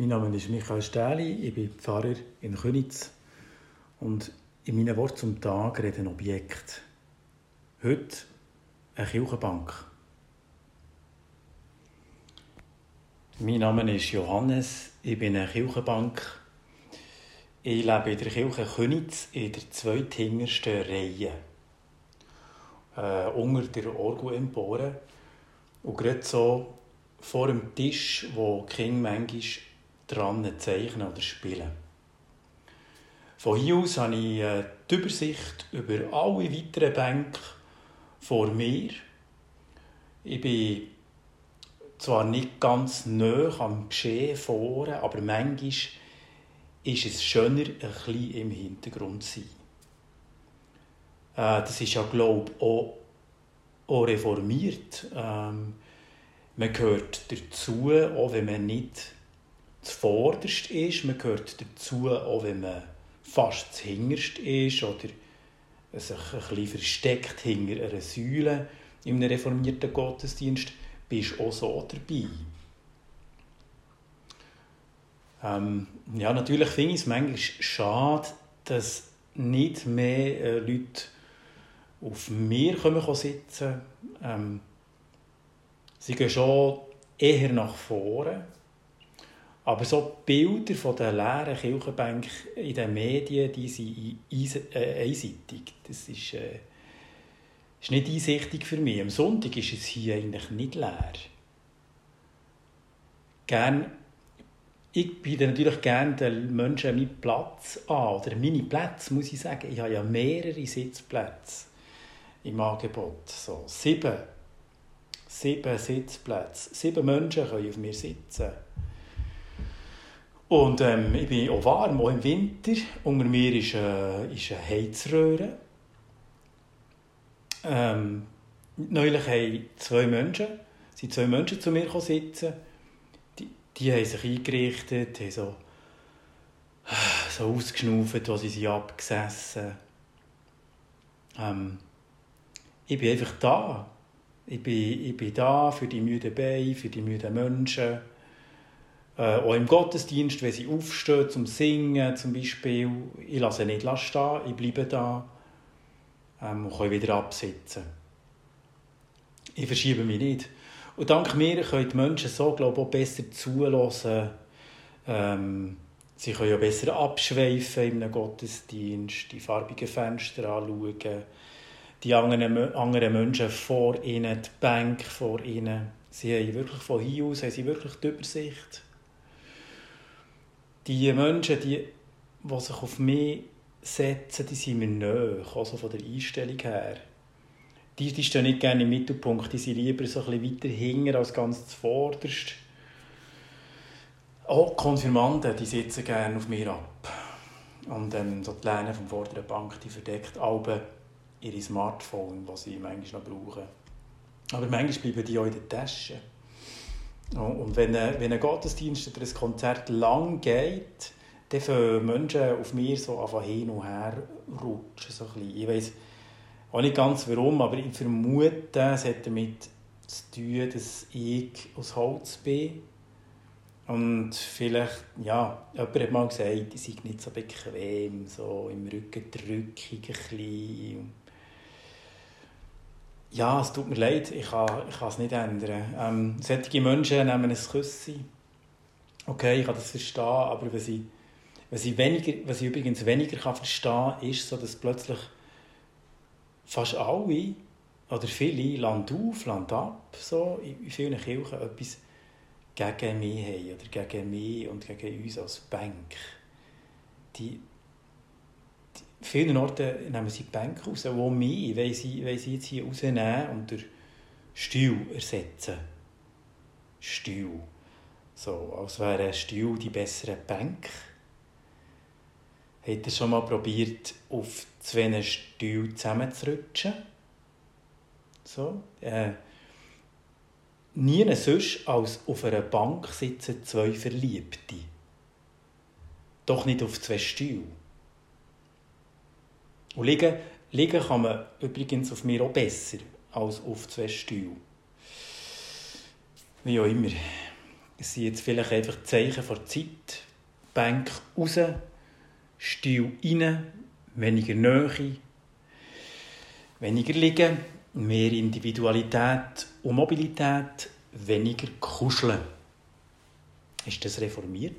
Mein Name ist Michael Stähli, ich bin Pfarrer in Könitz und in meinen Worten zum Tag rede ein Objekt. Heute eine Kirchenbank. Mein Name ist Johannes, ich bin eine Kirchenbank. Ich lebe in der Kirche Könitz in der zweithintersten Reihe. Äh, unter der Orgelempore. Und gerade so vor dem Tisch, wo die Kinder manchmal dran zeichnen oder spielen. Von hier aus habe ich äh, die Übersicht über alle weiteren Bänke vor mir. Ich bin zwar nicht ganz nah am Geschehen vorne, aber manchmal ist es schöner, ein bisschen im Hintergrund zu sein. Äh, das ist ja, glaube ich, auch, auch reformiert. Ähm, man gehört dazu, auch wenn man nicht zuvorderst ist. Man gehört dazu, auch wenn man fast zuhinterst ist oder sich ein bisschen versteckt hinter einer Säule in einem reformierten Gottesdienst, bist auch so dabei. Ähm, ja, natürlich finde ich es manchmal schade, dass nicht mehr äh, Leute auf mir kommen sitzen. Ähm, sie gehen schon eher nach vorne aber so Bilder von den leeren Kirchenbänken in den Medien, die sind äh, einseitig. Das ist, äh, ist nicht einsichtig für mich. Am Sonntag ist es hier eigentlich nicht leer. Gern, ich biete natürlich gerne den Menschen meinen Platz an. Oder meine Plätze, muss ich sagen. Ich habe ja mehrere Sitzplätze im Angebot. So, sieben. Sieben Sitzplätze. Sieben Menschen können auf mir sitzen. Und ähm, ich bin auch warm, auch im Winter. Unter mir ist, äh, ist eine Heizröhre. Ähm, neulich haben zwei Menschen, sind zwei Menschen zu mir sitzen. Die, die haben sich eingerichtet, haben so, so ausgeschnauft, als sie sich abgesessen ähm, Ich bin einfach da. Ich bin, ich bin da für die müden Beine, für die müden Menschen äh, auch im Gottesdienst, wenn sie aufstehen zum Singen zum Beispiel, ich lasse nicht stehen, ich bleibe da ähm, und kann wieder absitzen. Ich verschiebe mich nicht. Und dank mir können die Menschen so, glaube ich, auch besser zulassen. Ähm, sie können ja besser abschweifen in einem Gottesdienst, die farbigen Fenster anschauen, die anderen, anderen Menschen vor ihnen, die Bank vor ihnen. Sie haben wirklich von hier aus haben sie wirklich die Übersicht die Menschen, die, die sich auf mich setzen, die sind mir nahe, also von der Einstellung her. Die, die stehen nicht gerne im Mittelpunkt, die sind lieber so ein bisschen weiter hinten als ganz zuvorderst. Auch Konfirmanden, die sitzen gerne auf mir ab. Und ähm, so die Lehne vom vorderen Bank, die verdeckt alle ihre Smartphone, die sie manchmal noch brauchen. Aber manchmal bleiben die auch in der Tasche. Und wenn ein, wenn ein Gottesdienst oder ein Konzert lang geht, dann fangen Menschen auf mir so einfach hin und her rutschen. So Ich weiß auch nicht ganz warum, aber ich vermute, es hat damit zu tun, dass ich aus Holz bin. Und vielleicht, ja, jemand hat mal gesagt, ich sei nicht so bequem, so im Rücken drückig ein bisschen. Ja, es tut mir leid, ich kann, ich kann es nicht ändern. Ähm, solche Menschen nehmen ein Küssi. Okay, ich kann das verstehen, aber was ich, was ich, weniger, was ich übrigens weniger kann verstehen kann, ist, so, dass plötzlich fast alle oder viele Land auf, Land ab, so, in vielen Kirchen etwas gegen mich haben oder gegen mich und gegen uns als Bank. Die, vielen Orten nehmen sie die Bänke raus, wo mich wollen sie, wollen sie jetzt hier rausnehmen und durch Stuhl ersetzen. Stuhl. So, als wäre Stuhl die bessere Bank. Hat er schon mal probiert, auf zwei Stühle zusammenzurutschen? So. Äh, nie sonst als auf einer Bank sitzen zwei Verliebte. Doch nicht auf zwei Stühlen. Und liegen, liegen kann man übrigens auf mir auch besser als auf zwei Stühlen. Wie auch immer. Es sind jetzt vielleicht einfach Zeichen der Zeit. Bank raus, Stil rein, weniger Nähe, weniger liegen, mehr Individualität und Mobilität, weniger kuscheln. Ist das reformiert?